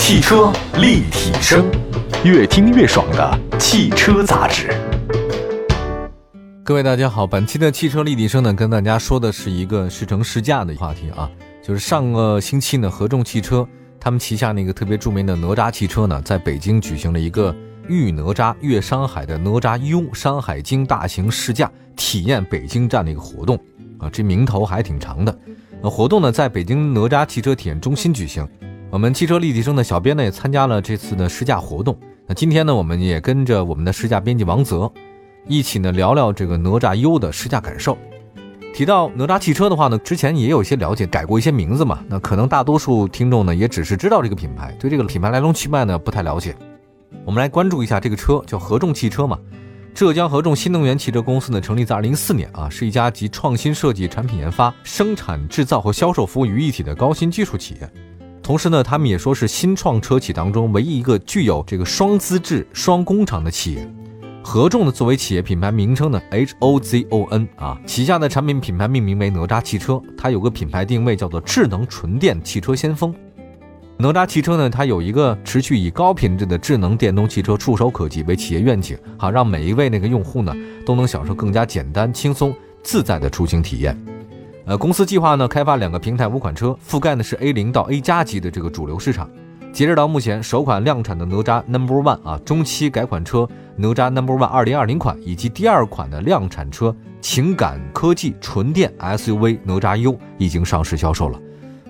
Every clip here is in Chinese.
汽车立体声，越听越爽的汽车杂志。各位大家好，本期的汽车立体声呢，跟大家说的是一个试乘试驾的话题啊，就是上个星期呢，合众汽车他们旗下那个特别著名的哪吒汽车呢，在北京举行了一个御哪吒越山海的哪吒 U 山海经大型试驾体验北京站的一个活动啊，这名头还挺长的。那活动呢，在北京哪吒汽车体验中心举行。我们汽车立体声的小编呢也参加了这次的试驾活动。那今天呢，我们也跟着我们的试驾编辑王泽，一起呢聊聊这个哪吒 U 的试驾感受。提到哪吒汽车的话呢，之前也有一些了解，改过一些名字嘛。那可能大多数听众呢也只是知道这个品牌，对这个品牌来龙去脉呢不太了解。我们来关注一下这个车，叫合众汽车嘛。浙江合众新能源汽车公司呢成立在二零一四年啊，是一家集创新设计、产品研发、生产制造和销售服务于一体的高新技术企业。同时呢，他们也说是新创车企当中唯一一个具有这个双资质、双工厂的企业。合众呢，作为企业品牌名称呢，H O Z O N 啊，旗下的产品品牌命名为哪吒汽车，它有个品牌定位叫做智能纯电汽车先锋。哪吒汽车呢，它有一个持续以高品质的智能电动汽车触手可及为企业愿景，好让每一位那个用户呢都能享受更加简单、轻松、自在的出行体验。呃，公司计划呢开发两个平台五款车，覆盖的是 A 零到 A 加级的这个主流市场。截止到目前，首款量产的哪吒 Number One 啊，中期改款车哪吒 Number One 二零二零款，以及第二款的量产车情感科技纯电 SUV 哪吒 U 已经上市销售了。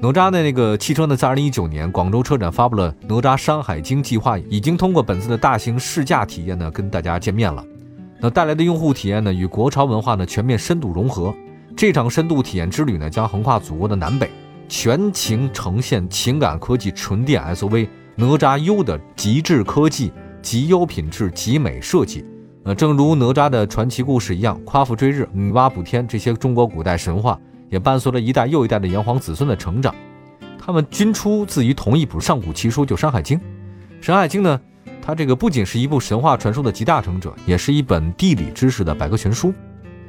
哪吒的那个汽车呢，在二零一九年广州车展发布了哪吒山海经计划，已经通过本次的大型试驾体验呢，跟大家见面了。那带来的用户体验呢，与国潮文化呢全面深度融合。这场深度体验之旅呢，将横跨祖国的南北，全情呈现情感科技纯电 SUV 哪吒 U 的极致科技、极优品质、极美设计。呃，正如哪吒的传奇故事一样，夸父追日、女娲补天这些中国古代神话，也伴随了一代又一代的炎黄子孙的成长。他们均出自于同一部上古奇书，就《山海经》。《山海经》呢，它这个不仅是一部神话传说的集大成者，也是一本地理知识的百科全书。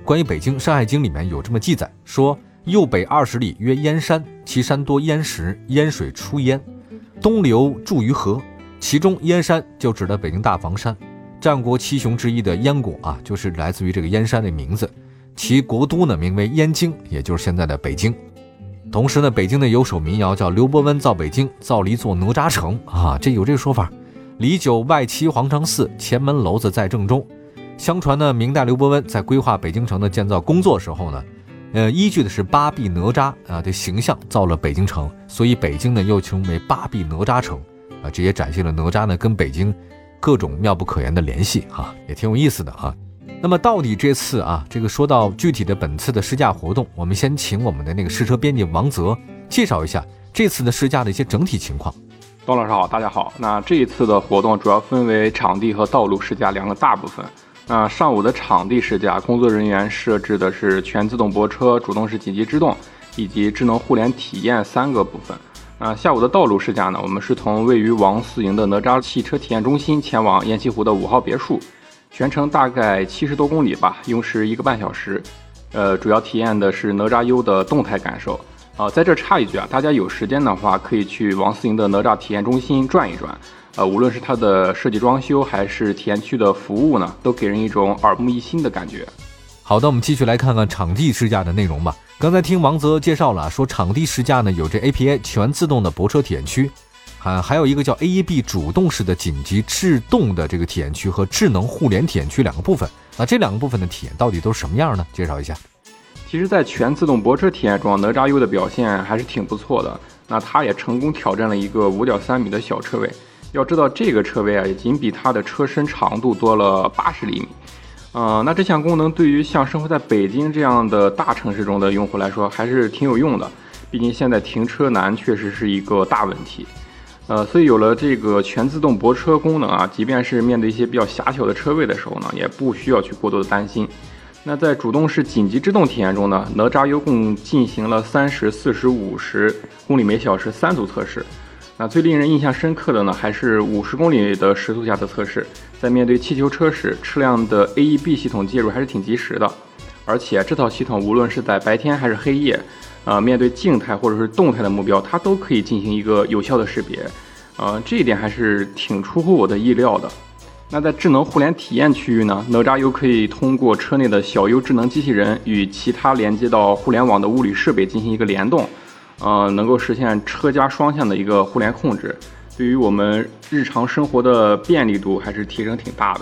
关于北京《山海经》里面有这么记载说：右北二十里曰燕山，其山多燕石，燕水出燕，东流注于河。其中燕山就指的北京大房山。战国七雄之一的燕国啊，就是来自于这个燕山的名字。其国都呢名为燕京，也就是现在的北京。同时呢，北京呢有首民谣叫刘伯温造北京，造了一座哪吒城啊，这有这个说法。李九外七皇城寺，前门楼子在正中。相传呢，明代刘伯温在规划北京城的建造工作时候呢，呃，依据的是八臂哪吒啊的形象造了北京城，所以北京呢又称为八臂哪吒城啊，这也展现了哪吒呢跟北京各种妙不可言的联系哈，也挺有意思的哈。那么到底这次啊，这个说到具体的本次的试驾活动，我们先请我们的那个试车编辑王泽介绍一下这次的试驾的一些整体情况。董老师好，大家好。那这一次的活动主要分为场地和道路试驾两个大部分。那上午的场地试驾，工作人员设置的是全自动泊车、主动式紧急制动以及智能互联体验三个部分。那下午的道路试驾呢，我们是从位于王四营的哪吒汽车体验中心前往雁栖湖的五号别墅，全程大概七十多公里吧，用时一个半小时。呃，主要体验的是哪吒 U 的动态感受。啊，在这插一句啊，大家有时间的话可以去王四营的哪吒体验中心转一转。呃，无论是它的设计装修，还是体验区的服务呢，都给人一种耳目一新的感觉。好的，我们继续来看看场地试驾的内容吧。刚才听王泽介绍了，说场地试驾呢有这 APA 全自动的泊车体验区，啊，还有一个叫 AEB 主动式的紧急制动的这个体验区和智能互联体验区两个部分。那这两个部分的体验到底都是什么样呢？介绍一下。其实，在全自动泊车体验中，哪吒 U 的表现还是挺不错的。那它也成功挑战了一个五点三米的小车位。要知道这个车位啊，也仅比它的车身长度多了八十厘米，呃，那这项功能对于像生活在北京这样的大城市中的用户来说，还是挺有用的。毕竟现在停车难确实是一个大问题，呃，所以有了这个全自动泊车功能啊，即便是面对一些比较狭小的车位的时候呢，也不需要去过多的担心。那在主动式紧急制动体验中呢，哪吒 U 共进行了三十四十五十公里每小时三组测试。那最令人印象深刻的呢，还是五十公里的时速下的测试。在面对气球车时，车辆的 AEB 系统介入还是挺及时的。而且这套系统无论是在白天还是黑夜，呃，面对静态或者是动态的目标，它都可以进行一个有效的识别。呃，这一点还是挺出乎我的意料的。那在智能互联体验区域呢，哪吒 U 可以通过车内的小 U 智能机器人与其他连接到互联网的物理设备进行一个联动，呃，能够实现车家双向的一个互联控制，对于我们日常生活的便利度还是提升挺大的。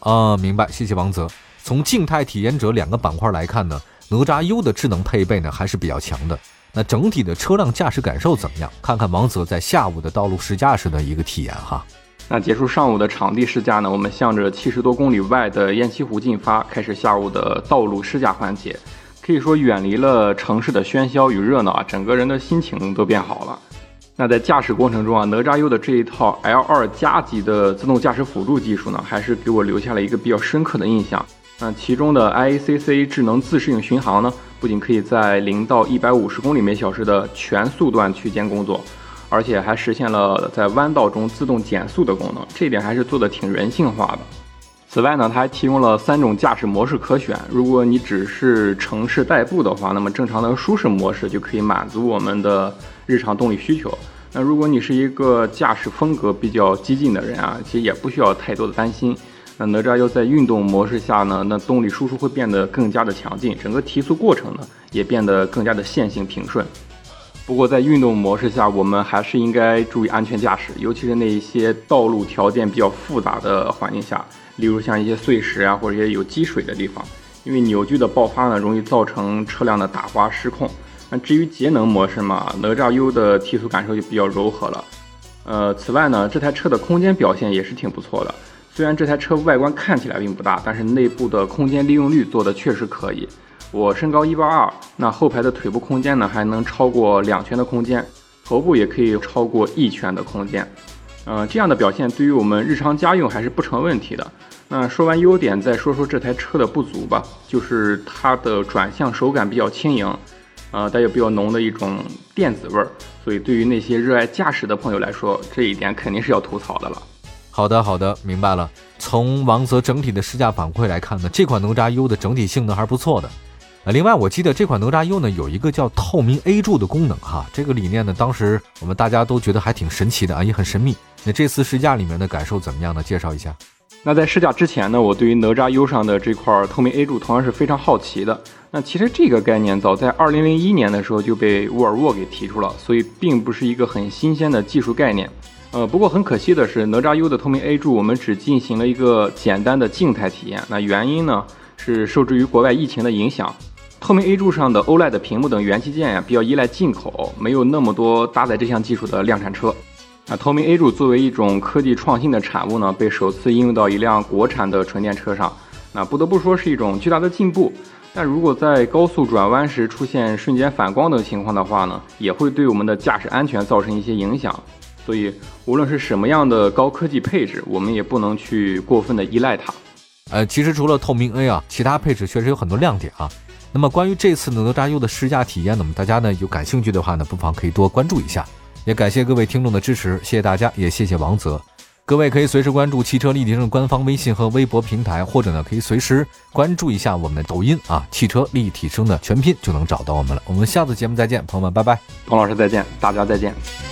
啊，明白，谢谢王泽。从静态体验者两个板块来看呢，哪吒 U 的智能配备呢还是比较强的。那整体的车辆驾驶感受怎么样？看看王泽在下午的道路试驾时的一个体验哈。那结束上午的场地试驾呢，我们向着七十多公里外的雁栖湖进发，开始下午的道路试驾环节。可以说远离了城市的喧嚣与热闹啊，整个人的心情都变好了。那在驾驶过程中啊，哪吒 U 的这一套 L2 加级的自动驾驶辅助技术呢，还是给我留下了一个比较深刻的印象。那其中的 IACC 智能自适应巡航呢，不仅可以在零到一百五十公里每小时的全速段区间工作。而且还实现了在弯道中自动减速的功能，这一点还是做的挺人性化的。此外呢，它还提供了三种驾驶模式可选。如果你只是城市代步的话，那么正常的舒适模式就可以满足我们的日常动力需求。那如果你是一个驾驶风格比较激进的人啊，其实也不需要太多的担心。那哪吒又在运动模式下呢，那动力输出会变得更加的强劲，整个提速过程呢也变得更加的线性平顺。不过在运动模式下，我们还是应该注意安全驾驶，尤其是那一些道路条件比较复杂的环境下，例如像一些碎石啊，或者一些有积水的地方，因为扭矩的爆发呢，容易造成车辆的打滑失控。那至于节能模式嘛，哪吒 U 的提速感受就比较柔和了。呃，此外呢，这台车的空间表现也是挺不错的。虽然这台车外观看起来并不大，但是内部的空间利用率做的确实可以。我身高一八二，那后排的腿部空间呢还能超过两拳的空间，头部也可以超过一拳的空间，嗯，这样的表现对于我们日常家用还是不成问题的。那说完优点，再说说这台车的不足吧，就是它的转向手感比较轻盈，呃，带有比较浓的一种电子味儿，所以对于那些热爱驾驶的朋友来说，这一点肯定是要吐槽的了。好的，好的，明白了。从王泽整体的试驾反馈来看呢，这款哪吒 U 的整体性能还是不错的。啊，另外我记得这款哪吒 U 呢有一个叫透明 A 柱的功能哈，这个理念呢当时我们大家都觉得还挺神奇的啊，也很神秘。那这次试驾里面的感受怎么样呢？介绍一下。那在试驾之前呢，我对于哪吒 U 上的这块透明 A 柱同样是非常好奇的。那其实这个概念早在2001年的时候就被沃尔沃给提出了，所以并不是一个很新鲜的技术概念。呃，不过很可惜的是，哪吒 U 的透明 A 柱我们只进行了一个简单的静态体验。那原因呢是受制于国外疫情的影响。透明 A 柱上的 OLED 屏幕等元器件呀，比较依赖进口，没有那么多搭载这项技术的量产车。那透明 A 柱作为一种科技创新的产物呢，被首次应用到一辆国产的纯电车上，那不得不说是一种巨大的进步。但如果在高速转弯时出现瞬间反光等情况的话呢，也会对我们的驾驶安全造成一些影响。所以，无论是什么样的高科技配置，我们也不能去过分的依赖它。呃，其实除了透明 A 啊，其他配置确实有很多亮点啊。那么关于这次哪吒 U 的试驾体验呢？我们大家呢有感兴趣的话呢，不妨可以多关注一下。也感谢各位听众的支持，谢谢大家，也谢谢王泽。各位可以随时关注汽车立体声官方微信和微博平台，或者呢可以随时关注一下我们的抖音啊，汽车立体声的全拼就能找到我们了。我们下次节目再见，朋友们，拜拜。彭老师再见，大家再见。